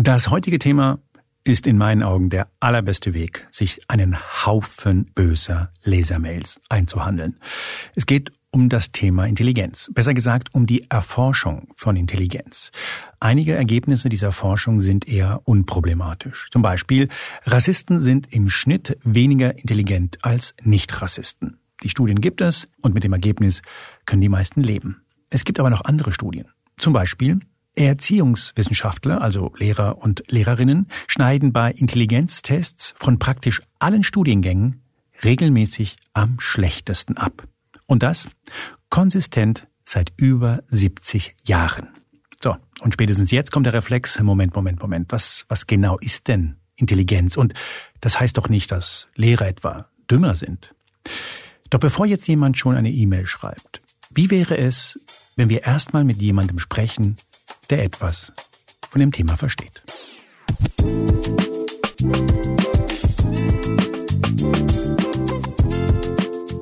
Das heutige Thema ist in meinen Augen der allerbeste Weg, sich einen Haufen böser Lesermails einzuhandeln. Es geht um das Thema Intelligenz, besser gesagt um die Erforschung von Intelligenz. Einige Ergebnisse dieser Forschung sind eher unproblematisch. Zum Beispiel, Rassisten sind im Schnitt weniger intelligent als Nicht-Rassisten. Die Studien gibt es und mit dem Ergebnis können die meisten leben. Es gibt aber noch andere Studien. Zum Beispiel, Erziehungswissenschaftler, also Lehrer und Lehrerinnen, schneiden bei Intelligenztests von praktisch allen Studiengängen regelmäßig am schlechtesten ab. Und das konsistent seit über 70 Jahren. So, und spätestens jetzt kommt der Reflex, Moment, Moment, Moment, was, was genau ist denn Intelligenz? Und das heißt doch nicht, dass Lehrer etwa dümmer sind. Doch bevor jetzt jemand schon eine E-Mail schreibt, wie wäre es, wenn wir erstmal mit jemandem sprechen, der etwas von dem Thema versteht.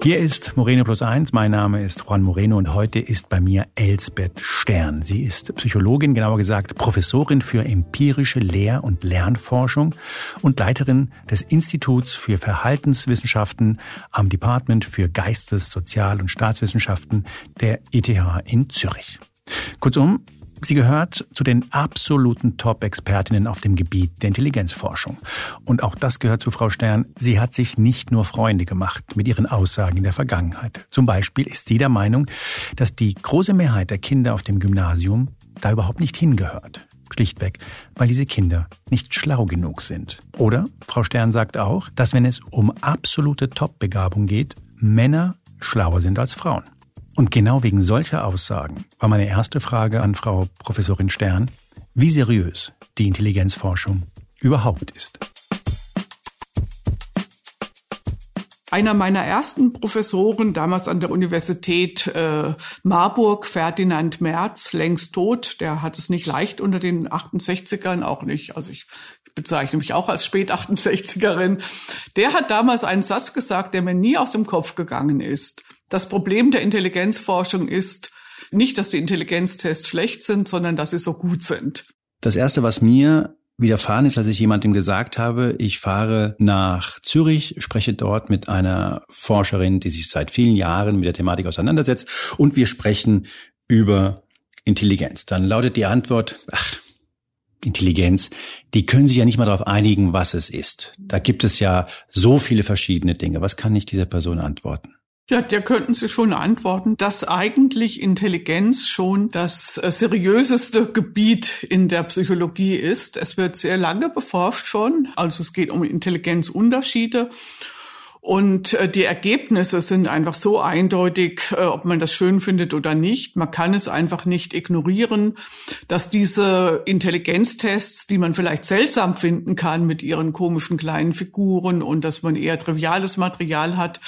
Hier ist Moreno Plus Eins. Mein Name ist Juan Moreno und heute ist bei mir Elsbeth Stern. Sie ist Psychologin, genauer gesagt Professorin für empirische Lehr- und Lernforschung und Leiterin des Instituts für Verhaltenswissenschaften am Department für Geistes-, Sozial- und Staatswissenschaften der ETH in Zürich. Kurzum, Sie gehört zu den absoluten Top-Expertinnen auf dem Gebiet der Intelligenzforschung. Und auch das gehört zu Frau Stern. Sie hat sich nicht nur Freunde gemacht mit ihren Aussagen in der Vergangenheit. Zum Beispiel ist sie der Meinung, dass die große Mehrheit der Kinder auf dem Gymnasium da überhaupt nicht hingehört. Schlichtweg, weil diese Kinder nicht schlau genug sind. Oder Frau Stern sagt auch, dass wenn es um absolute Top-Begabung geht, Männer schlauer sind als Frauen. Und genau wegen solcher Aussagen war meine erste Frage an Frau Professorin Stern, wie seriös die Intelligenzforschung überhaupt ist. Einer meiner ersten Professoren, damals an der Universität äh, Marburg, Ferdinand Merz, längst tot, der hat es nicht leicht unter den 68ern, auch nicht, also ich bezeichne mich auch als Spät-68erin, der hat damals einen Satz gesagt, der mir nie aus dem Kopf gegangen ist. Das Problem der Intelligenzforschung ist nicht, dass die Intelligenztests schlecht sind, sondern dass sie so gut sind. Das Erste, was mir widerfahren ist, als ich jemandem gesagt habe, ich fahre nach Zürich, spreche dort mit einer Forscherin, die sich seit vielen Jahren mit der Thematik auseinandersetzt und wir sprechen über Intelligenz. Dann lautet die Antwort, ach, Intelligenz, die können sich ja nicht mal darauf einigen, was es ist. Da gibt es ja so viele verschiedene Dinge. Was kann ich dieser Person antworten? Ja, der könnten Sie schon antworten, dass eigentlich Intelligenz schon das äh, seriöseste Gebiet in der Psychologie ist. Es wird sehr lange beforscht schon, also es geht um Intelligenzunterschiede. Und äh, die Ergebnisse sind einfach so eindeutig, äh, ob man das schön findet oder nicht. Man kann es einfach nicht ignorieren, dass diese Intelligenztests, die man vielleicht seltsam finden kann mit ihren komischen kleinen Figuren und dass man eher triviales Material hat,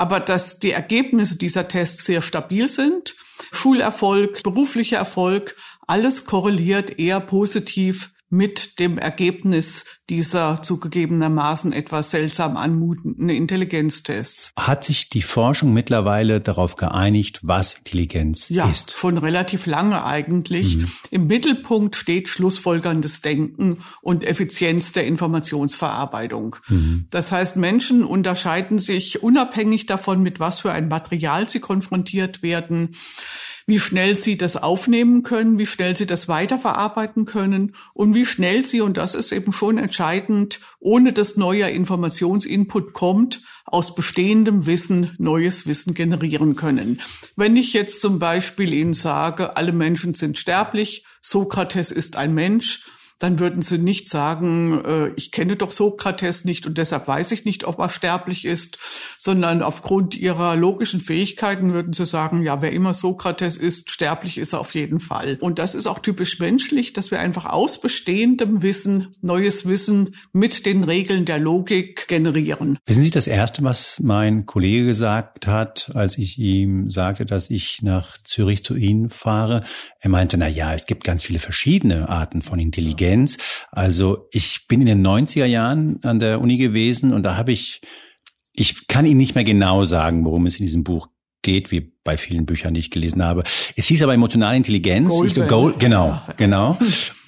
aber dass die Ergebnisse dieser Tests sehr stabil sind. Schulerfolg, beruflicher Erfolg, alles korreliert eher positiv mit dem Ergebnis dieser zugegebenermaßen etwas seltsam anmutenden Intelligenztests. Hat sich die Forschung mittlerweile darauf geeinigt, was Intelligenz ja, ist? schon relativ lange eigentlich. Mhm. Im Mittelpunkt steht schlussfolgerndes Denken und Effizienz der Informationsverarbeitung. Mhm. Das heißt, Menschen unterscheiden sich unabhängig davon, mit was für ein Material sie konfrontiert werden wie schnell sie das aufnehmen können, wie schnell sie das weiterverarbeiten können und wie schnell sie, und das ist eben schon entscheidend, ohne dass neuer Informationsinput kommt, aus bestehendem Wissen neues Wissen generieren können. Wenn ich jetzt zum Beispiel Ihnen sage, alle Menschen sind sterblich, Sokrates ist ein Mensch, dann würden sie nicht sagen, äh, ich kenne doch Sokrates nicht und deshalb weiß ich nicht, ob er sterblich ist, sondern aufgrund ihrer logischen Fähigkeiten würden sie sagen, ja, wer immer Sokrates ist, sterblich ist er auf jeden Fall. Und das ist auch typisch menschlich, dass wir einfach aus bestehendem Wissen neues Wissen mit den Regeln der Logik generieren. Wissen Sie das Erste, was mein Kollege gesagt hat, als ich ihm sagte, dass ich nach Zürich zu Ihnen fahre? Er meinte, na ja, es gibt ganz viele verschiedene Arten von Intelligenz. Intelligenz. Also ich bin in den 90er Jahren an der Uni gewesen und da habe ich, ich kann Ihnen nicht mehr genau sagen, worum es in diesem Buch geht, wie bei vielen Büchern, die ich gelesen habe. Es hieß aber emotionale Intelligenz. Goldwell. Gold, genau, genau.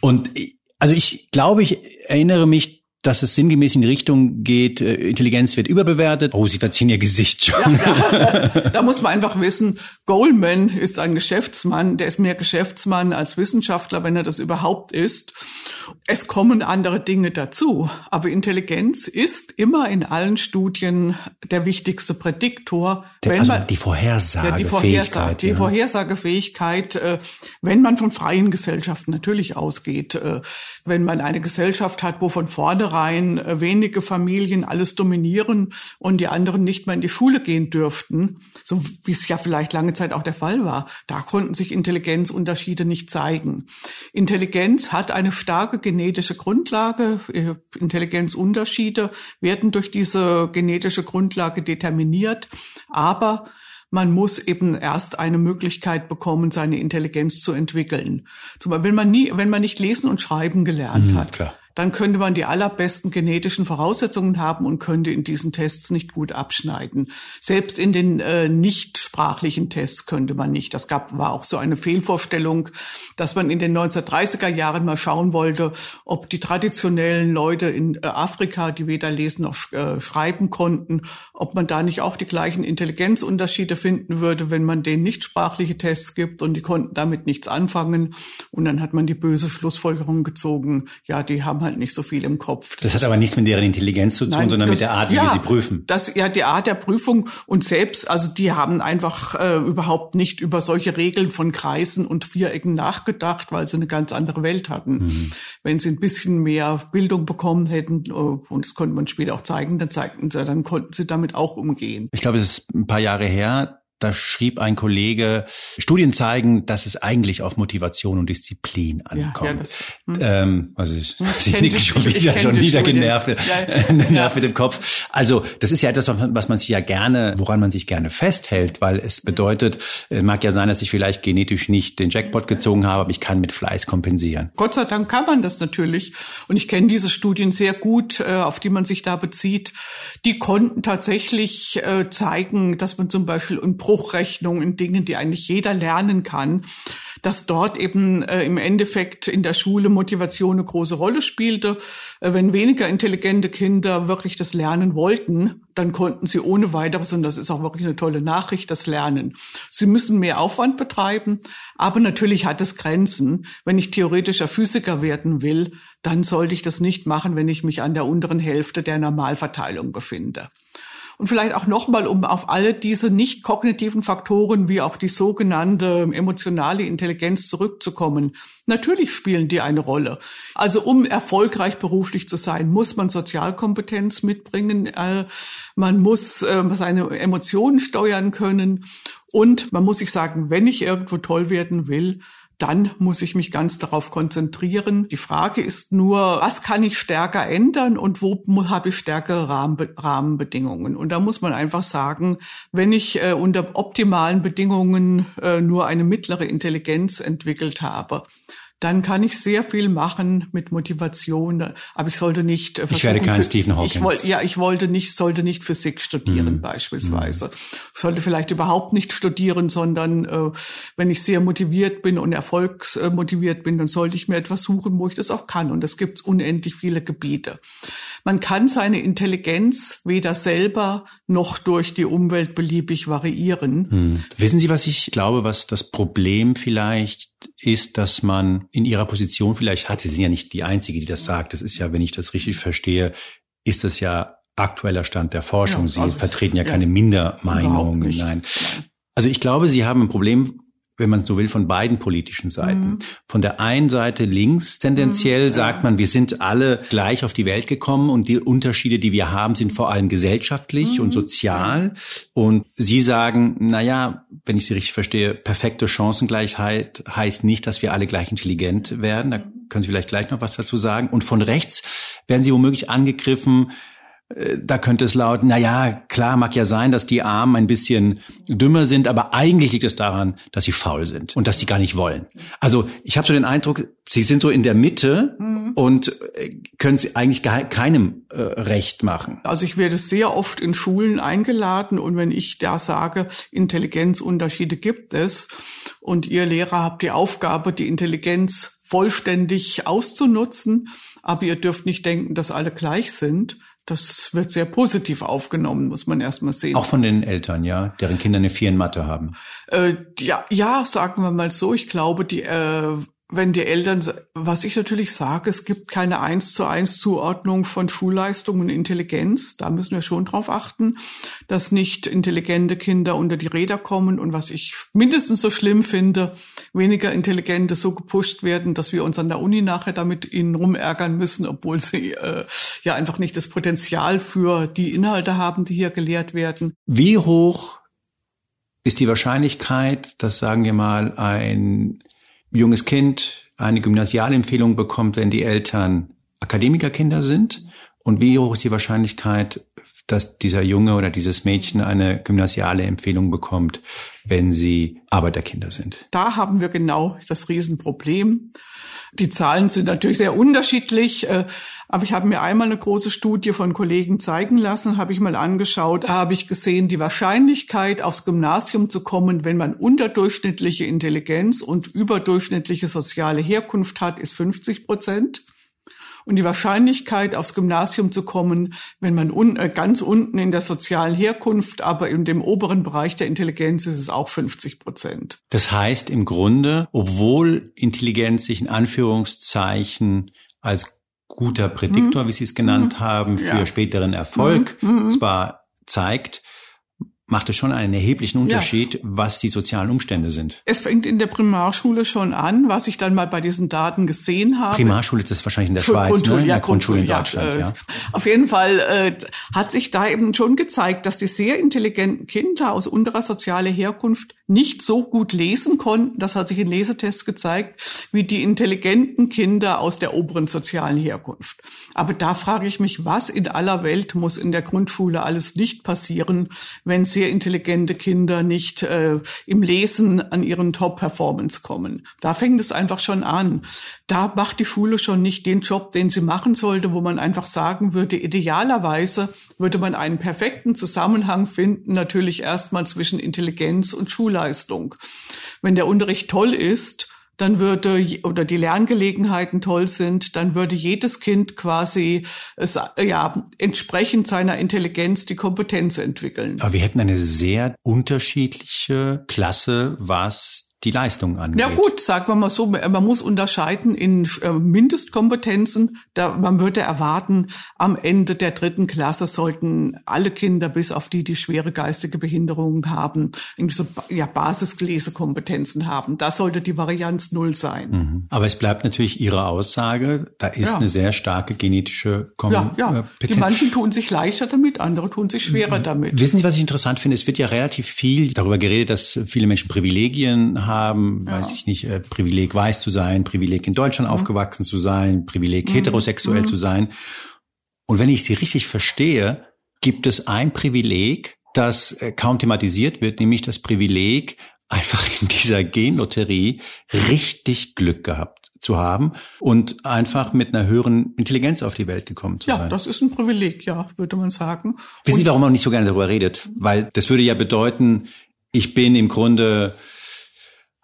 Und Also ich glaube, ich erinnere mich, dass es sinngemäß in die Richtung geht, äh, Intelligenz wird überbewertet. Oh, Sie verziehen Ihr Gesicht schon. Ja, ja. Da muss man einfach wissen, Goldman ist ein Geschäftsmann, der ist mehr Geschäftsmann als Wissenschaftler, wenn er das überhaupt ist. Es kommen andere Dinge dazu, aber Intelligenz ist immer in allen Studien der wichtigste Prädiktor. Der, wenn also man, die Vorhersagefähigkeit. Ja, die, Vorhersage, die Vorhersagefähigkeit, äh, wenn man von freien Gesellschaften natürlich ausgeht. Äh, wenn man eine Gesellschaft hat, wo von vornherein äh, wenige Familien alles dominieren und die anderen nicht mehr in die Schule gehen dürften, so wie es ja vielleicht lange Zeit auch der Fall war, da konnten sich Intelligenzunterschiede nicht zeigen. Intelligenz hat eine starke genetische Grundlage. Äh, Intelligenzunterschiede werden durch diese genetische Grundlage determiniert, aber man muss eben erst eine Möglichkeit bekommen, seine Intelligenz zu entwickeln. Zum Beispiel, wenn man nie, wenn man nicht lesen und schreiben gelernt mhm, hat. Klar dann könnte man die allerbesten genetischen Voraussetzungen haben und könnte in diesen Tests nicht gut abschneiden. Selbst in den äh, nicht sprachlichen Tests könnte man nicht. Das gab, war auch so eine Fehlvorstellung, dass man in den 1930er Jahren mal schauen wollte, ob die traditionellen Leute in äh, Afrika, die weder lesen noch sch äh, schreiben konnten, ob man da nicht auch die gleichen Intelligenzunterschiede finden würde, wenn man denen nicht sprachliche Tests gibt und die konnten damit nichts anfangen. Und dann hat man die böse Schlussfolgerung gezogen, ja, die haben halt nicht so viel im Kopf. Das, das hat aber nichts mit deren Intelligenz zu tun, Nein, sondern das, mit der Art, wie ja, wir sie prüfen. Das ja die Art der Prüfung und selbst, also die haben einfach äh, überhaupt nicht über solche Regeln von Kreisen und Vierecken nachgedacht, weil sie eine ganz andere Welt hatten. Mhm. Wenn sie ein bisschen mehr Bildung bekommen hätten, äh, und das konnte man später auch zeigen, dann zeigten sie, dann konnten sie damit auch umgehen. Ich glaube, es ist ein paar Jahre her, da schrieb ein Kollege, Studien zeigen, dass es eigentlich auf Motivation und Disziplin ankommt. Ja, ja, das, hm. ähm, also ich, hm, ich nicke schon wieder, schon wieder genervt, ja, dem Kopf. Also das ist ja etwas, was man sich ja gerne, woran man sich gerne festhält, weil es bedeutet, es mag ja sein, dass ich vielleicht genetisch nicht den Jackpot gezogen habe, aber ich kann mit Fleiß kompensieren. Gott sei Dank kann man das natürlich. Und ich kenne diese Studien sehr gut, äh, auf die man sich da bezieht. Die konnten tatsächlich äh, zeigen, dass man zum Beispiel im Pro Bruchrechnung, in Dingen, die eigentlich jeder lernen kann, dass dort eben äh, im Endeffekt in der Schule Motivation eine große Rolle spielte. Äh, wenn weniger intelligente Kinder wirklich das lernen wollten, dann konnten sie ohne weiteres, und das ist auch wirklich eine tolle Nachricht, das lernen. Sie müssen mehr Aufwand betreiben, aber natürlich hat es Grenzen. Wenn ich theoretischer Physiker werden will, dann sollte ich das nicht machen, wenn ich mich an der unteren Hälfte der Normalverteilung befinde. Und vielleicht auch nochmal, um auf alle diese nicht kognitiven Faktoren wie auch die sogenannte emotionale Intelligenz zurückzukommen. Natürlich spielen die eine Rolle. Also um erfolgreich beruflich zu sein, muss man Sozialkompetenz mitbringen. Äh, man muss äh, seine Emotionen steuern können. Und man muss sich sagen, wenn ich irgendwo toll werden will, dann muss ich mich ganz darauf konzentrieren. Die Frage ist nur, was kann ich stärker ändern und wo habe ich stärkere Rahmenbedingungen? Und da muss man einfach sagen, wenn ich äh, unter optimalen Bedingungen äh, nur eine mittlere Intelligenz entwickelt habe, dann kann ich sehr viel machen mit Motivation. Aber ich sollte nicht äh, Ich werde kein Stephen Hawking. Ich wollte, ja, ich wollte nicht, sollte nicht Physik studieren, mhm. beispielsweise. Ich sollte vielleicht überhaupt nicht studieren, sondern äh, wenn ich sehr motiviert bin und erfolgsmotiviert bin, dann sollte ich mir etwas suchen, wo ich das auch kann. Und es gibt unendlich viele Gebiete. Man kann seine Intelligenz weder selber noch durch die Umwelt beliebig variieren. Hm. Wissen Sie, was ich glaube, was das Problem vielleicht ist, dass man in Ihrer Position vielleicht hat, Sie sind ja nicht die Einzige, die das sagt. Das ist ja, wenn ich das richtig verstehe, ist das ja aktueller Stand der Forschung. Ja, also, Sie vertreten ja, ja keine Mindermeinung. Nein. Also ich glaube, Sie haben ein Problem, wenn man so will, von beiden politischen Seiten. Mhm. Von der einen Seite links tendenziell mhm, sagt man, wir sind alle gleich auf die Welt gekommen und die Unterschiede, die wir haben, sind vor allem gesellschaftlich mhm. und sozial. Und Sie sagen, na ja, wenn ich Sie richtig verstehe, perfekte Chancengleichheit heißt nicht, dass wir alle gleich intelligent werden. Da können Sie vielleicht gleich noch was dazu sagen. Und von rechts werden Sie womöglich angegriffen, da könnte es lauten, na ja, klar, mag ja sein, dass die Armen ein bisschen dümmer sind, aber eigentlich liegt es daran, dass sie faul sind und dass sie gar nicht wollen. Also ich habe so den Eindruck, sie sind so in der Mitte mhm. und äh, können sie eigentlich keinem äh, recht machen. Also ich werde sehr oft in Schulen eingeladen und wenn ich da sage, Intelligenzunterschiede gibt es und ihr Lehrer habt die Aufgabe, die Intelligenz vollständig auszunutzen, aber ihr dürft nicht denken, dass alle gleich sind, das wird sehr positiv aufgenommen, muss man erstmal sehen. Auch von den Eltern, ja, deren Kinder eine Vier in Mathe haben. Äh, ja, ja, sagen wir mal so. Ich glaube, die äh, wenn die Eltern, was ich natürlich sage, es gibt keine eins zu eins Zuordnung von Schulleistung und Intelligenz. Da müssen wir schon drauf achten, dass nicht intelligente Kinder unter die Räder kommen und was ich mindestens so schlimm finde, weniger intelligente so gepusht werden, dass wir uns an der Uni nachher damit ihnen rumärgern müssen, obwohl sie äh, ja einfach nicht das Potenzial für die Inhalte haben, die hier gelehrt werden. Wie hoch ist die Wahrscheinlichkeit, dass sagen wir mal ein junges Kind eine Gymnasialempfehlung bekommt, wenn die Eltern Akademikerkinder sind? Und wie hoch ist die Wahrscheinlichkeit, dass dieser Junge oder dieses Mädchen eine gymnasiale Empfehlung bekommt, wenn sie Arbeiterkinder sind? Da haben wir genau das Riesenproblem. Die Zahlen sind natürlich sehr unterschiedlich, äh, aber ich habe mir einmal eine große Studie von Kollegen zeigen lassen, habe ich mal angeschaut, da habe ich gesehen, die Wahrscheinlichkeit aufs Gymnasium zu kommen, wenn man unterdurchschnittliche Intelligenz und überdurchschnittliche soziale Herkunft hat, ist 50 Prozent. Und die Wahrscheinlichkeit, aufs Gymnasium zu kommen, wenn man un äh, ganz unten in der sozialen Herkunft, aber in dem oberen Bereich der Intelligenz ist es auch 50 Prozent. Das heißt im Grunde, obwohl Intelligenz sich in Anführungszeichen als guter Prädiktor, mhm. wie Sie es genannt mhm. haben, für ja. späteren Erfolg mhm. zwar zeigt, macht es schon einen erheblichen Unterschied, ja. was die sozialen Umstände sind. Es fängt in der Primarschule schon an, was ich dann mal bei diesen Daten gesehen habe. Primarschule ist das wahrscheinlich in der Schweiz, Grundschule, ne? in der Grundschule in Deutschland, ja. ja. Auf jeden Fall äh, hat sich da eben schon gezeigt, dass die sehr intelligenten Kinder aus unterer sozialer Herkunft nicht so gut lesen konnten, das hat sich in Lesetests gezeigt, wie die intelligenten Kinder aus der oberen sozialen Herkunft. Aber da frage ich mich, was in aller Welt muss in der Grundschule alles nicht passieren, wenn sehr intelligente Kinder nicht äh, im Lesen an ihren Top-Performance kommen. Da fängt es einfach schon an. Da macht die Schule schon nicht den Job, den sie machen sollte, wo man einfach sagen würde, idealerweise würde man einen perfekten Zusammenhang finden, natürlich erstmal zwischen Intelligenz und Schulleistung. Wenn der Unterricht toll ist, dann würde oder die Lerngelegenheiten toll sind, dann würde jedes Kind quasi es, ja entsprechend seiner Intelligenz die Kompetenz entwickeln. Aber wir hätten eine sehr unterschiedliche Klasse, was die Leistung angeht. Ja gut, sagen wir mal so, man muss unterscheiden in äh, Mindestkompetenzen. Da, man würde erwarten, am Ende der dritten Klasse sollten alle Kinder, bis auf die, die schwere geistige Behinderungen haben, irgendwie so ja, Basislesekompetenzen haben. Da sollte die Varianz null sein. Mhm. Aber es bleibt natürlich Ihre Aussage, da ist ja. eine sehr starke genetische Kompetenz. Ja, ja. Die manchen tun sich leichter damit, andere tun sich schwerer damit. Wissen Sie, was ich interessant finde? Es wird ja relativ viel darüber geredet, dass viele Menschen Privilegien haben haben, ja. weiß ich nicht, äh, Privileg weiß zu sein, Privileg in Deutschland mhm. aufgewachsen zu sein, Privileg mhm. heterosexuell mhm. zu sein. Und wenn ich sie richtig verstehe, gibt es ein Privileg, das äh, kaum thematisiert wird, nämlich das Privileg, einfach in dieser Genlotterie richtig Glück gehabt zu haben und einfach mit einer höheren Intelligenz auf die Welt gekommen zu ja, sein. Ja, das ist ein Privileg, ja, würde man sagen. Wissen Sie, warum man nicht so gerne darüber redet? Weil das würde ja bedeuten, ich bin im Grunde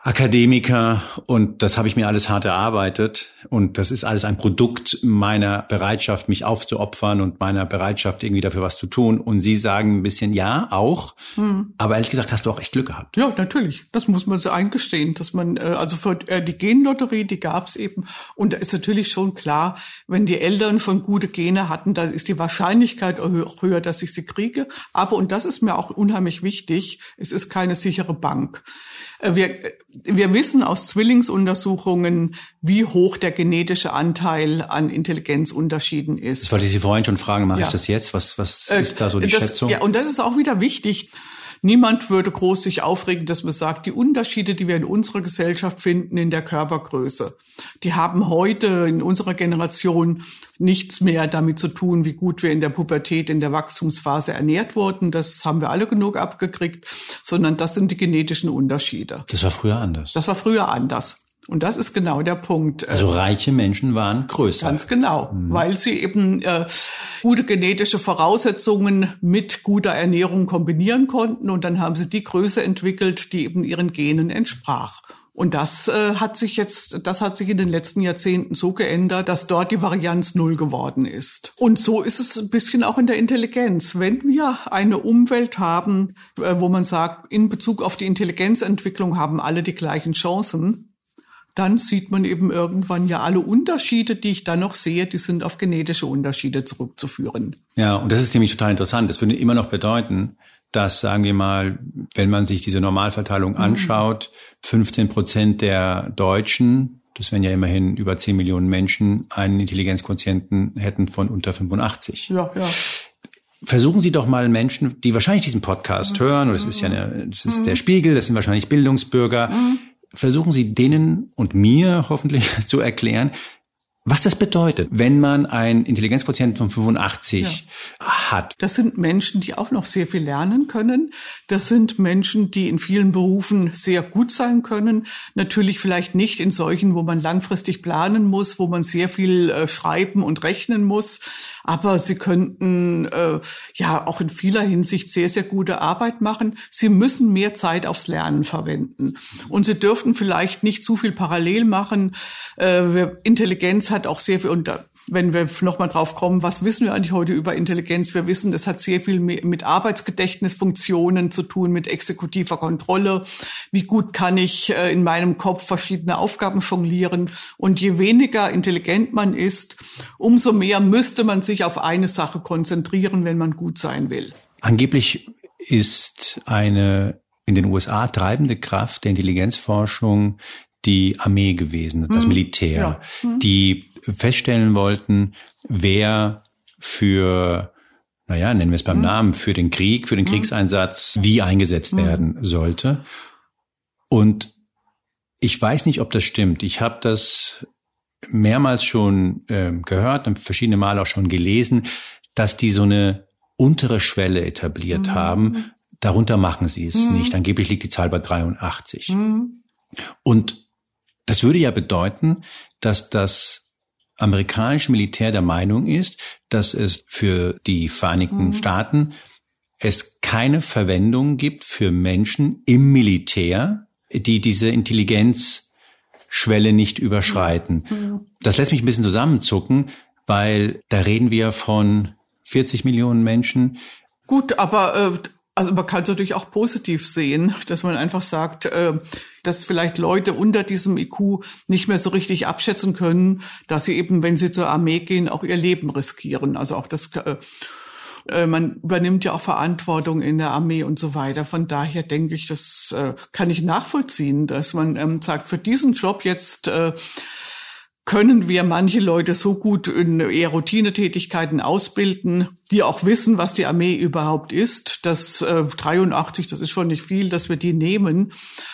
Akademiker und das habe ich mir alles hart erarbeitet und das ist alles ein Produkt meiner Bereitschaft, mich aufzuopfern und meiner Bereitschaft, irgendwie dafür was zu tun. Und Sie sagen ein bisschen ja, auch, hm. aber ehrlich gesagt hast du auch echt Glück gehabt. Ja, natürlich. Das muss man so eingestehen, dass man, äh, also für äh, die Genlotterie, die gab es eben und da ist natürlich schon klar, wenn die Eltern schon gute Gene hatten, dann ist die Wahrscheinlichkeit höher, dass ich sie kriege. Aber, und das ist mir auch unheimlich wichtig, es ist keine sichere Bank. Äh, wir, wir wissen aus Zwillingsuntersuchungen, wie hoch der genetische Anteil an Intelligenzunterschieden ist. Das wollte ich Sie vorhin schon fragen, mache ja. ich das jetzt? Was, was äh, ist da so die das, Schätzung? Ja, und das ist auch wieder wichtig. Niemand würde groß sich aufregen, dass man sagt, die Unterschiede, die wir in unserer Gesellschaft finden, in der Körpergröße, die haben heute in unserer Generation nichts mehr damit zu tun, wie gut wir in der Pubertät, in der Wachstumsphase ernährt wurden. Das haben wir alle genug abgekriegt, sondern das sind die genetischen Unterschiede. Das war früher anders. Das war früher anders. Und das ist genau der Punkt. Also reiche Menschen waren größer. Ganz genau, mhm. weil sie eben äh, gute genetische Voraussetzungen mit guter Ernährung kombinieren konnten und dann haben sie die Größe entwickelt, die eben ihren Genen entsprach. Und das äh, hat sich jetzt, das hat sich in den letzten Jahrzehnten so geändert, dass dort die Varianz null geworden ist. Und so ist es ein bisschen auch in der Intelligenz. Wenn wir eine Umwelt haben, äh, wo man sagt, in Bezug auf die Intelligenzentwicklung haben alle die gleichen Chancen, dann sieht man eben irgendwann ja alle Unterschiede, die ich da noch sehe, die sind auf genetische Unterschiede zurückzuführen. Ja, und das ist nämlich total interessant. Das würde immer noch bedeuten, dass, sagen wir mal, wenn man sich diese Normalverteilung mhm. anschaut, 15 Prozent der Deutschen, das wären ja immerhin über 10 Millionen Menschen, einen Intelligenzquotienten hätten von unter 85. Ja, ja. Versuchen Sie doch mal Menschen, die wahrscheinlich diesen Podcast mhm. hören, oder das ist ja eine, das ist mhm. der Spiegel, das sind wahrscheinlich Bildungsbürger, versuchen Sie denen und mir hoffentlich zu erklären, was das bedeutet, wenn man ein Intelligenzquotient von 85 ja. hat. Das sind Menschen, die auch noch sehr viel lernen können. Das sind Menschen, die in vielen Berufen sehr gut sein können. Natürlich vielleicht nicht in solchen, wo man langfristig planen muss, wo man sehr viel äh, schreiben und rechnen muss. Aber sie könnten äh, ja auch in vieler Hinsicht sehr, sehr gute Arbeit machen. Sie müssen mehr Zeit aufs Lernen verwenden. Und sie dürften vielleicht nicht zu viel parallel machen. Äh, Intelligenz hat hat auch sehr viel, und wenn wir nochmal drauf kommen, was wissen wir eigentlich heute über Intelligenz? Wir wissen, das hat sehr viel mit Arbeitsgedächtnisfunktionen zu tun, mit exekutiver Kontrolle. Wie gut kann ich äh, in meinem Kopf verschiedene Aufgaben jonglieren? Und je weniger intelligent man ist, umso mehr müsste man sich auf eine Sache konzentrieren, wenn man gut sein will. Angeblich ist eine in den USA treibende Kraft der Intelligenzforschung die Armee gewesen, das mhm. Militär, ja. mhm. die feststellen wollten, wer für naja, nennen wir es beim mhm. Namen, für den Krieg, für den mhm. Kriegseinsatz, wie eingesetzt mhm. werden sollte. Und ich weiß nicht, ob das stimmt. Ich habe das mehrmals schon äh, gehört und verschiedene Mal auch schon gelesen, dass die so eine untere Schwelle etabliert mhm. haben. Darunter machen sie es mhm. nicht. Angeblich liegt die Zahl bei 83. Mhm. Und das würde ja bedeuten, dass das amerikanische Militär der Meinung ist, dass es für die Vereinigten mhm. Staaten es keine Verwendung gibt für Menschen im Militär, die diese Intelligenzschwelle nicht überschreiten. Mhm. Das lässt mich ein bisschen zusammenzucken, weil da reden wir von 40 Millionen Menschen. Gut, aber äh, also man kann es natürlich auch positiv sehen, dass man einfach sagt, äh, dass vielleicht Leute unter diesem IQ nicht mehr so richtig abschätzen können, dass sie eben, wenn sie zur Armee gehen, auch ihr Leben riskieren. Also auch das äh, äh, man übernimmt ja auch Verantwortung in der Armee und so weiter. Von daher denke ich, das kann ich nachvollziehen, dass man ähm, sagt, für diesen Job jetzt können wir manche Leute so gut in eher Routinetätigkeiten ausbilden, die auch wissen, was die Armee überhaupt ist. Das äh, 83, das ist schon nicht viel, dass wir die nehmen.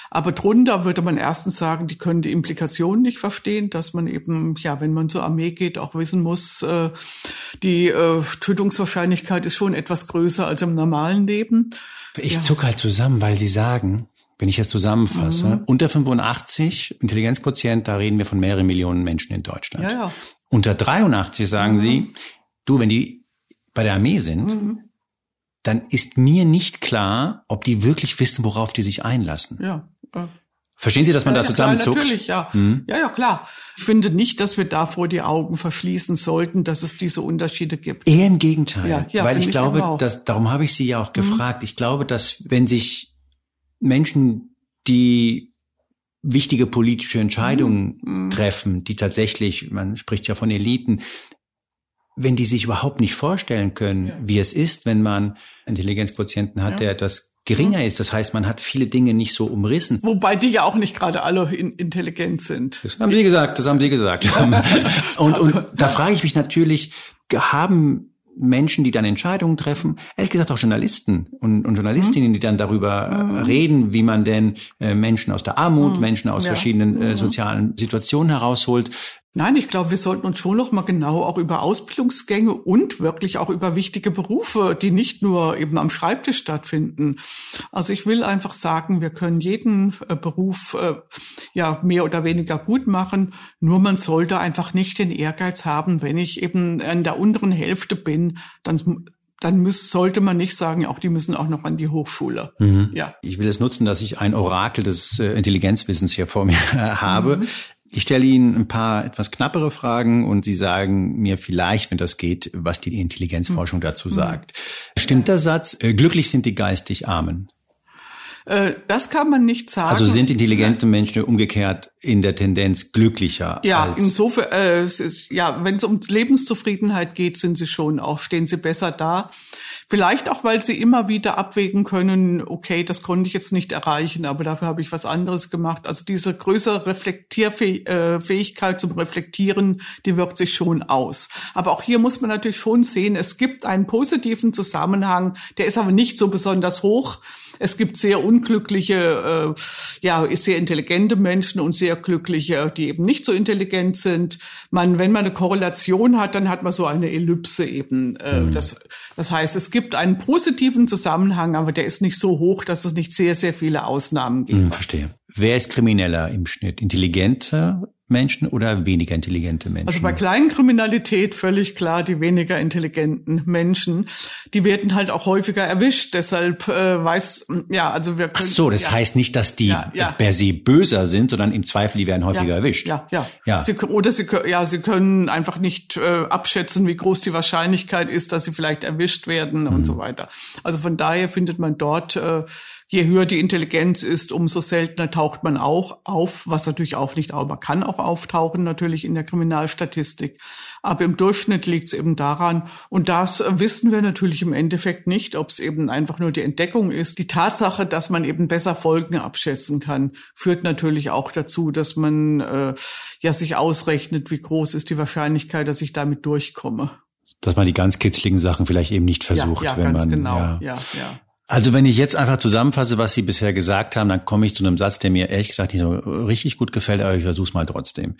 Aber drunter würde man erstens sagen, die können die Implikationen nicht verstehen, dass man eben, ja, wenn man zur Armee geht, auch wissen muss, äh, die äh, Tötungswahrscheinlichkeit ist schon etwas größer als im normalen Leben. Ich ja. zuck halt zusammen, weil Sie sagen, wenn ich das zusammenfasse, mhm. unter 85 Intelligenzquotient, da reden wir von mehreren Millionen Menschen in Deutschland. Ja, ja. Unter 83 sagen mhm. sie, du, wenn die bei der Armee sind, mhm. dann ist mir nicht klar, ob die wirklich wissen, worauf die sich einlassen. Ja. Äh. Verstehen Sie, dass man ja, da zusammenzuckt? Ja, natürlich, ja. Mhm. Ja, ja, klar. Ich finde nicht, dass wir davor die Augen verschließen sollten, dass es diese Unterschiede gibt. Eher im Gegenteil. Ja, ja, weil ich glaube, dass, darum habe ich Sie ja auch mhm. gefragt. Ich glaube, dass wenn sich Menschen, die wichtige politische Entscheidungen mhm. treffen, die tatsächlich, man spricht ja von Eliten, wenn die sich überhaupt nicht vorstellen können, ja. wie es ist, wenn man Intelligenzquotienten hat, ja. der etwas geringer mhm. ist. Das heißt, man hat viele Dinge nicht so umrissen. Wobei die ja auch nicht gerade alle in, intelligent sind. Das haben Sie gesagt, das haben Sie gesagt. und, und da frage ich mich natürlich, haben Menschen, die dann Entscheidungen treffen, ehrlich gesagt auch Journalisten und, und Journalistinnen, die dann darüber mhm. reden, wie man denn äh, Menschen aus der Armut, mhm. Menschen aus ja. verschiedenen äh, mhm. sozialen Situationen herausholt. Nein, ich glaube, wir sollten uns schon noch mal genau auch über Ausbildungsgänge und wirklich auch über wichtige Berufe, die nicht nur eben am Schreibtisch stattfinden. Also ich will einfach sagen, wir können jeden äh, Beruf äh, ja mehr oder weniger gut machen. Nur man sollte einfach nicht den Ehrgeiz haben, wenn ich eben in der unteren Hälfte bin, dann dann muss, sollte man nicht sagen, auch die müssen auch noch an die Hochschule. Mhm. Ja. Ich will es nutzen, dass ich ein Orakel des äh, Intelligenzwissens hier vor mir habe. Mhm. Ich stelle Ihnen ein paar etwas knappere Fragen und Sie sagen mir vielleicht, wenn das geht, was die Intelligenzforschung dazu mhm. sagt. Stimmt der Satz, äh, glücklich sind die geistig Armen? Äh, das kann man nicht sagen. Also sind intelligente Menschen umgekehrt in der Tendenz glücklicher? Ja, insofern, äh, es ist, ja, wenn es um Lebenszufriedenheit geht, sind sie schon auch, stehen sie besser da. Vielleicht auch, weil sie immer wieder abwägen können, okay, das konnte ich jetzt nicht erreichen, aber dafür habe ich was anderes gemacht. Also diese größere Reflektierfähigkeit zum Reflektieren, die wirkt sich schon aus. Aber auch hier muss man natürlich schon sehen, es gibt einen positiven Zusammenhang, der ist aber nicht so besonders hoch. Es gibt sehr unglückliche, äh, ja, sehr intelligente Menschen und sehr glückliche, die eben nicht so intelligent sind. Man, wenn man eine Korrelation hat, dann hat man so eine Ellipse eben. Äh, mhm. das, das heißt, es gibt einen positiven Zusammenhang, aber der ist nicht so hoch, dass es nicht sehr, sehr viele Ausnahmen gibt. Hm, verstehe. Wer ist krimineller im Schnitt? Intelligenter Menschen oder weniger intelligente Menschen? Also bei Kleinkriminalität völlig klar die weniger intelligenten Menschen. Die werden halt auch häufiger erwischt. Deshalb äh, weiß, ja, also wir können. Ach so, das ja. heißt nicht, dass die ja, ja. per se böser sind, sondern im Zweifel, die werden häufiger erwischt. Ja, ja. ja. Sie, oder sie, ja, sie können einfach nicht äh, abschätzen, wie groß die Wahrscheinlichkeit ist, dass sie vielleicht erwischt werden mhm. und so weiter. Also von daher findet man dort äh, je höher die Intelligenz ist, umso seltener taucht man auch auf, was natürlich auch nicht, aber man kann auch auftauchen natürlich in der Kriminalstatistik. Aber im Durchschnitt liegt es eben daran, und das wissen wir natürlich im Endeffekt nicht, ob es eben einfach nur die Entdeckung ist. Die Tatsache, dass man eben besser Folgen abschätzen kann, führt natürlich auch dazu, dass man äh, ja sich ausrechnet, wie groß ist die Wahrscheinlichkeit, dass ich damit durchkomme dass man die ganz kitzligen Sachen vielleicht eben nicht versucht, ja, ja, wenn ganz man genau. ja, ja, ja. Also wenn ich jetzt einfach zusammenfasse, was Sie bisher gesagt haben, dann komme ich zu einem Satz, der mir ehrlich gesagt nicht so richtig gut gefällt, aber ich versuche es mal trotzdem.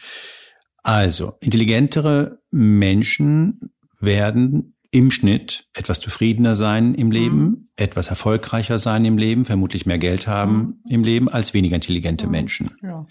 Also, intelligentere Menschen werden im Schnitt etwas zufriedener sein im Leben, mhm. etwas erfolgreicher sein im Leben, vermutlich mehr Geld haben mhm. im Leben als weniger intelligente mhm. Menschen. Ja.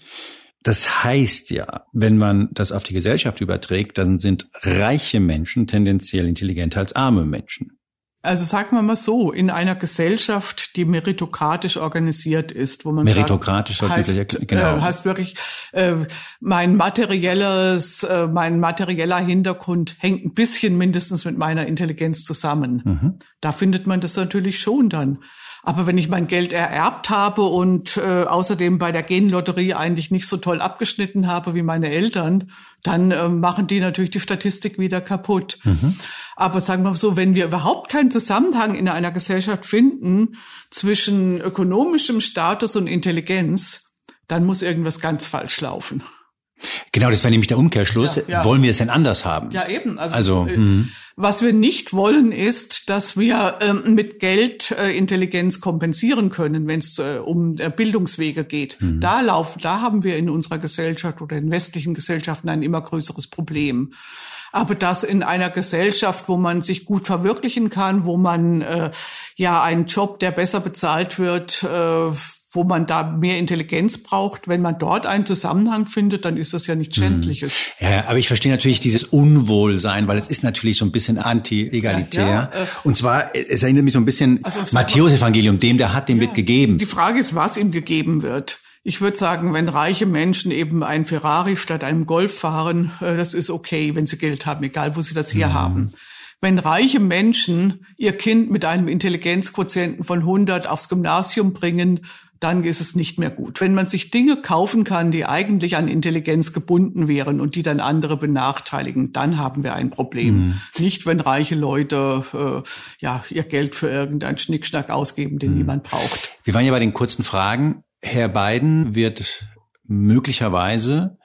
Das heißt ja, wenn man das auf die Gesellschaft überträgt, dann sind reiche Menschen tendenziell intelligenter als arme Menschen. Also sagen wir mal so, in einer Gesellschaft, die meritokratisch organisiert ist, wo man meritokratisch sagt, heißt, genau. äh, heißt wirklich, äh, mein materielles, äh, mein materieller Hintergrund hängt ein bisschen mindestens mit meiner Intelligenz zusammen. Mhm. Da findet man das natürlich schon dann. Aber wenn ich mein Geld ererbt habe und äh, außerdem bei der Genlotterie eigentlich nicht so toll abgeschnitten habe wie meine Eltern, dann äh, machen die natürlich die Statistik wieder kaputt. Mhm. Aber sagen wir mal so, wenn wir überhaupt keinen Zusammenhang in einer Gesellschaft finden zwischen ökonomischem Status und Intelligenz, dann muss irgendwas ganz falsch laufen. Genau, das wäre nämlich der Umkehrschluss. Ja, ja. Wollen wir es denn anders haben? Ja, eben. Also, also äh, mhm. Was wir nicht wollen, ist, dass wir ähm, mit Geld äh, Intelligenz kompensieren können, wenn es äh, um äh, Bildungswege geht. Mhm. Da laufen, da haben wir in unserer Gesellschaft oder in westlichen Gesellschaften ein immer größeres Problem. Aber das in einer Gesellschaft, wo man sich gut verwirklichen kann, wo man äh, ja einen Job, der besser bezahlt wird, äh, wo man da mehr Intelligenz braucht. Wenn man dort einen Zusammenhang findet, dann ist das ja nichts mhm. Schändliches. Ja, aber ich verstehe natürlich dieses Unwohlsein, weil es ist natürlich so ein bisschen anti-egalitär. Ja, ja, äh, Und zwar, es erinnert mich so ein bisschen also, Matthäus-Evangelium, dem der hat, dem ja, wird gegeben. Die Frage ist, was ihm gegeben wird. Ich würde sagen, wenn reiche Menschen eben ein Ferrari statt einem Golf fahren, äh, das ist okay, wenn sie Geld haben, egal wo sie das herhaben. Mhm wenn reiche Menschen ihr Kind mit einem Intelligenzquotienten von 100 aufs Gymnasium bringen, dann ist es nicht mehr gut. Wenn man sich Dinge kaufen kann, die eigentlich an Intelligenz gebunden wären und die dann andere benachteiligen, dann haben wir ein Problem. Mhm. Nicht, wenn reiche Leute äh, ja ihr Geld für irgendeinen Schnickschnack ausgeben, den mhm. niemand braucht. Wir waren ja bei den kurzen Fragen. Herr Biden wird möglicherweise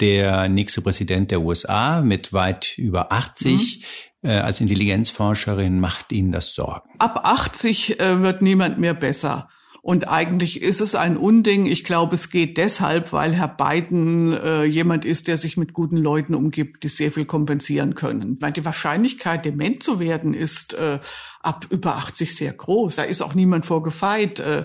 der nächste Präsident der USA mit weit über 80. Mhm. Äh, als Intelligenzforscherin macht Ihnen das Sorgen? Ab 80 äh, wird niemand mehr besser. Und eigentlich ist es ein Unding. Ich glaube, es geht deshalb, weil Herr Biden äh, jemand ist, der sich mit guten Leuten umgibt, die sehr viel kompensieren können. Weil die Wahrscheinlichkeit, dement zu werden, ist äh, ab über 80 sehr groß. Da ist auch niemand vorgefeit. Äh,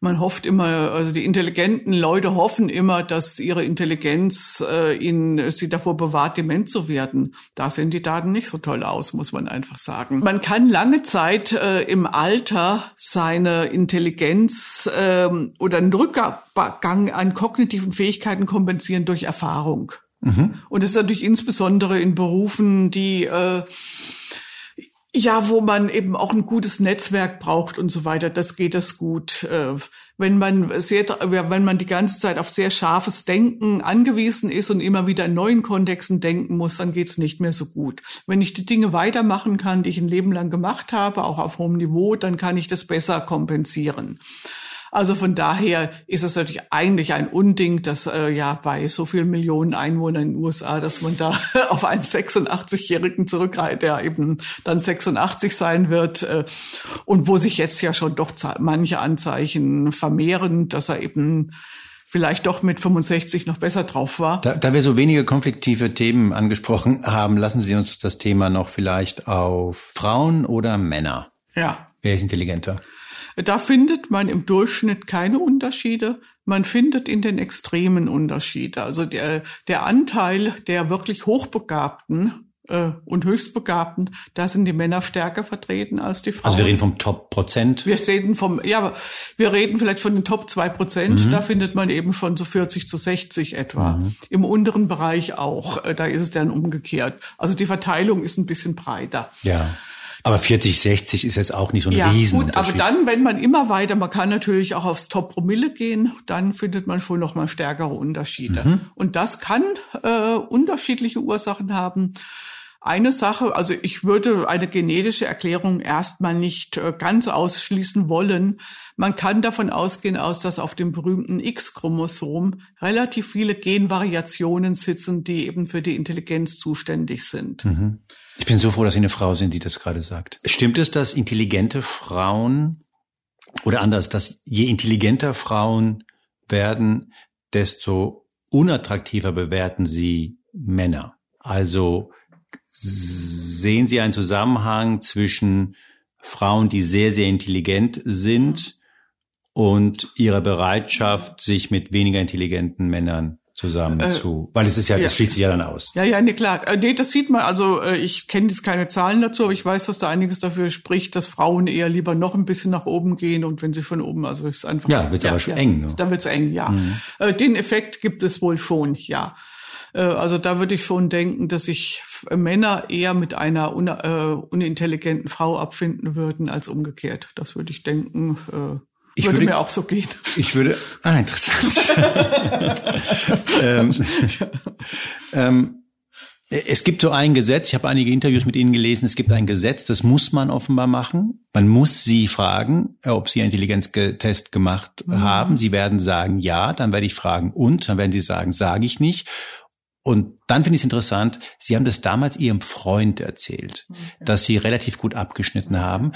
man hofft immer, also die intelligenten Leute hoffen immer, dass ihre Intelligenz äh, ihnen sie davor bewahrt, dement zu werden. Da sehen die Daten nicht so toll aus, muss man einfach sagen. Man kann lange Zeit äh, im Alter seine Intelligenz äh, oder einen Rückgang an kognitiven Fähigkeiten kompensieren durch Erfahrung. Mhm. Und das ist natürlich insbesondere in Berufen, die äh, ja, wo man eben auch ein gutes Netzwerk braucht und so weiter, das geht das gut. Äh, wenn man sehr, wenn man die ganze Zeit auf sehr scharfes Denken angewiesen ist und immer wieder in neuen Kontexten denken muss, dann geht's nicht mehr so gut. Wenn ich die Dinge weitermachen kann, die ich ein Leben lang gemacht habe, auch auf hohem Niveau, dann kann ich das besser kompensieren. Also von daher ist es natürlich eigentlich ein Unding, dass äh, ja bei so vielen Millionen Einwohnern in den USA, dass man da auf einen 86-Jährigen zurückreiht, der eben dann 86 sein wird äh, und wo sich jetzt ja schon doch manche Anzeichen vermehren, dass er eben vielleicht doch mit 65 noch besser drauf war. Da, da wir so wenige konfliktive Themen angesprochen haben, lassen Sie uns das Thema noch vielleicht auf Frauen oder Männer. Ja. Wer ist intelligenter? Da findet man im Durchschnitt keine Unterschiede. Man findet in den Extremen Unterschiede. Also der, der Anteil der wirklich Hochbegabten äh, und Höchstbegabten, da sind die Männer stärker vertreten als die Frauen. Also wir reden vom Top-Prozent? Wir reden vom, ja, wir reden vielleicht von den Top zwei Prozent. Mhm. Da findet man eben schon so 40 zu 60 etwa. Mhm. Im unteren Bereich auch. Äh, da ist es dann umgekehrt. Also die Verteilung ist ein bisschen breiter. Ja. Aber 40, 60 ist jetzt auch nicht so ein ja, Riesenunterschied. Gut, aber dann, wenn man immer weiter, man kann natürlich auch aufs Top-Promille gehen, dann findet man schon noch mal stärkere Unterschiede. Mhm. Und das kann äh, unterschiedliche Ursachen haben. Eine Sache, also ich würde eine genetische Erklärung erstmal nicht äh, ganz ausschließen wollen. Man kann davon ausgehen aus, dass auf dem berühmten X-Chromosom relativ viele Genvariationen sitzen, die eben für die Intelligenz zuständig sind. Mhm. Ich bin so froh, dass Sie eine Frau sind, die das gerade sagt. Stimmt es, dass intelligente Frauen oder anders, dass je intelligenter Frauen werden, desto unattraktiver bewerten sie Männer? Also sehen Sie einen Zusammenhang zwischen Frauen, die sehr, sehr intelligent sind und ihrer Bereitschaft, sich mit weniger intelligenten Männern zusammen äh, zu, weil es ist ja, ja, das schließt sich ja dann aus. Ja, ja, nee, klar. Äh, nee, das sieht man, also äh, ich kenne jetzt keine Zahlen dazu, aber ich weiß, dass da einiges dafür spricht, dass Frauen eher lieber noch ein bisschen nach oben gehen und wenn sie schon oben, also ist einfach. Ja, wird ja, aber schon ja, eng. Ne? Dann wird's eng, ja. Mhm. Äh, den Effekt gibt es wohl schon, ja. Äh, also da würde ich schon denken, dass sich Männer eher mit einer un äh, unintelligenten Frau abfinden würden als umgekehrt. Das würde ich denken. Äh, ich würde, würde, mir auch so gehen. Ich würde. Ah, interessant. ähm, ähm, es gibt so ein Gesetz, ich habe einige Interviews mit Ihnen gelesen, es gibt ein Gesetz, das muss man offenbar machen. Man muss Sie fragen, ob Sie einen Intelligenztest gemacht mhm. haben. Sie werden sagen, ja, dann werde ich fragen, und? Dann werden Sie sagen, sage ich nicht. Und dann finde ich es interessant, Sie haben das damals Ihrem Freund erzählt, okay. Mhm. dass Sie relativ gut abgeschnitten haben.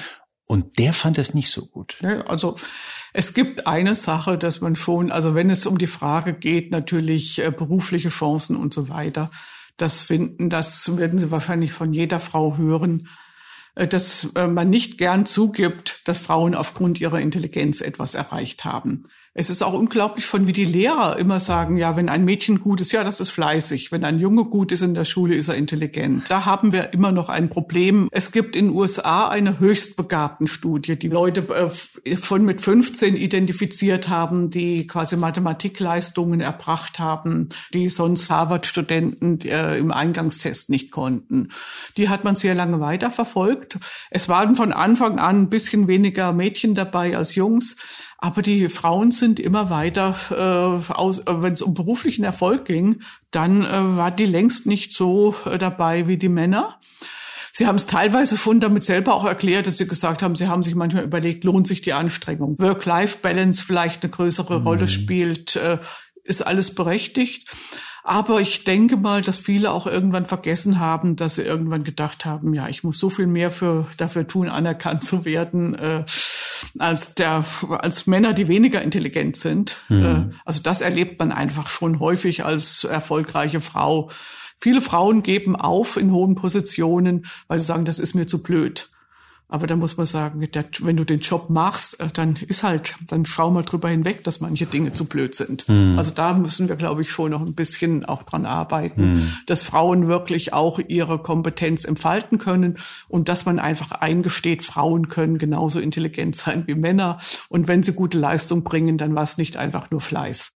Und der fand das nicht so gut. Also es gibt eine Sache, dass man schon, also wenn es um die Frage geht, natürlich äh, berufliche Chancen und so weiter, das finden, das werden Sie wahrscheinlich von jeder Frau hören, äh, dass äh, man nicht gern zugibt, dass Frauen aufgrund ihrer Intelligenz etwas erreicht haben. Es ist auch unglaublich schon, wie die Lehrer immer sagen, ja, wenn ein Mädchen gut ist, ja, das ist fleißig. Wenn ein Junge gut ist in der Schule, ist er intelligent. Da haben wir immer noch ein Problem. Es gibt in den USA eine höchstbegabten Studie, die Leute äh, von mit 15 identifiziert haben, die quasi Mathematikleistungen erbracht haben, die sonst Harvard-Studenten äh, im Eingangstest nicht konnten. Die hat man sehr lange weiterverfolgt. Es waren von Anfang an ein bisschen weniger Mädchen dabei als Jungs. Aber die Frauen sind immer weiter, äh, aus, äh, wenn es um beruflichen Erfolg ging, dann äh, war die längst nicht so äh, dabei wie die Männer. Sie haben es teilweise schon damit selber auch erklärt, dass Sie gesagt haben, Sie haben sich manchmal überlegt, lohnt sich die Anstrengung. Work-Life-Balance vielleicht eine größere mhm. Rolle spielt, äh, ist alles berechtigt. Aber ich denke mal, dass viele auch irgendwann vergessen haben, dass sie irgendwann gedacht haben, ja, ich muss so viel mehr für, dafür tun, anerkannt zu werden, äh, als der, als Männer, die weniger intelligent sind. Mhm. Äh, also das erlebt man einfach schon häufig als erfolgreiche Frau. Viele Frauen geben auf in hohen Positionen, weil sie sagen, das ist mir zu blöd. Aber da muss man sagen, wenn du den Job machst, äh, dann ist halt, dann schau mal drüber hinweg, dass manche Dinge zu blöd sind. Mhm. Also da müssen wir, glaube ich, schon noch ein bisschen auch dran arbeiten, mhm. dass Frauen wirklich auch ihre Kompetenz entfalten können und dass man einfach eingesteht, Frauen können genauso intelligent sein wie Männer. Und wenn sie gute Leistung bringen, dann war es nicht einfach nur Fleiß.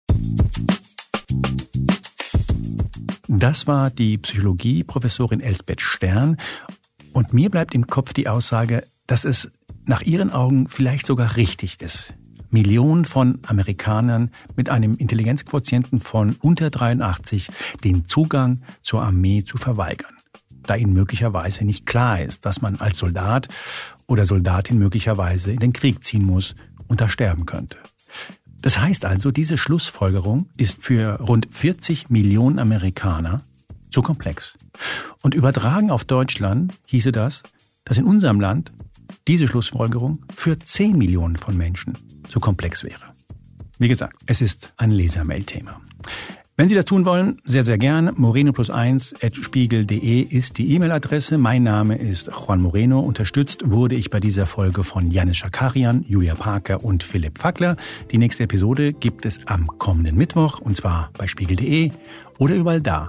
Das war die Psychologie-Professorin Elsbeth Stern. Und mir bleibt im Kopf die Aussage, dass es nach ihren Augen vielleicht sogar richtig ist, Millionen von Amerikanern mit einem Intelligenzquotienten von unter 83 den Zugang zur Armee zu verweigern, da ihnen möglicherweise nicht klar ist, dass man als Soldat oder Soldatin möglicherweise in den Krieg ziehen muss und da sterben könnte. Das heißt also, diese Schlussfolgerung ist für rund 40 Millionen Amerikaner zu komplex. Und übertragen auf Deutschland hieße das, dass in unserem Land diese Schlussfolgerung für 10 Millionen von Menschen zu komplex wäre. Wie gesagt, es ist ein Lesermail-Thema. Wenn Sie das tun wollen, sehr, sehr gern. Moreno plus eins at spiegel.de ist die E-Mail-Adresse. Mein Name ist Juan Moreno. Unterstützt wurde ich bei dieser Folge von Janis Schakarian, Julia Parker und Philipp Fackler. Die nächste Episode gibt es am kommenden Mittwoch und zwar bei spiegel.de oder überall da,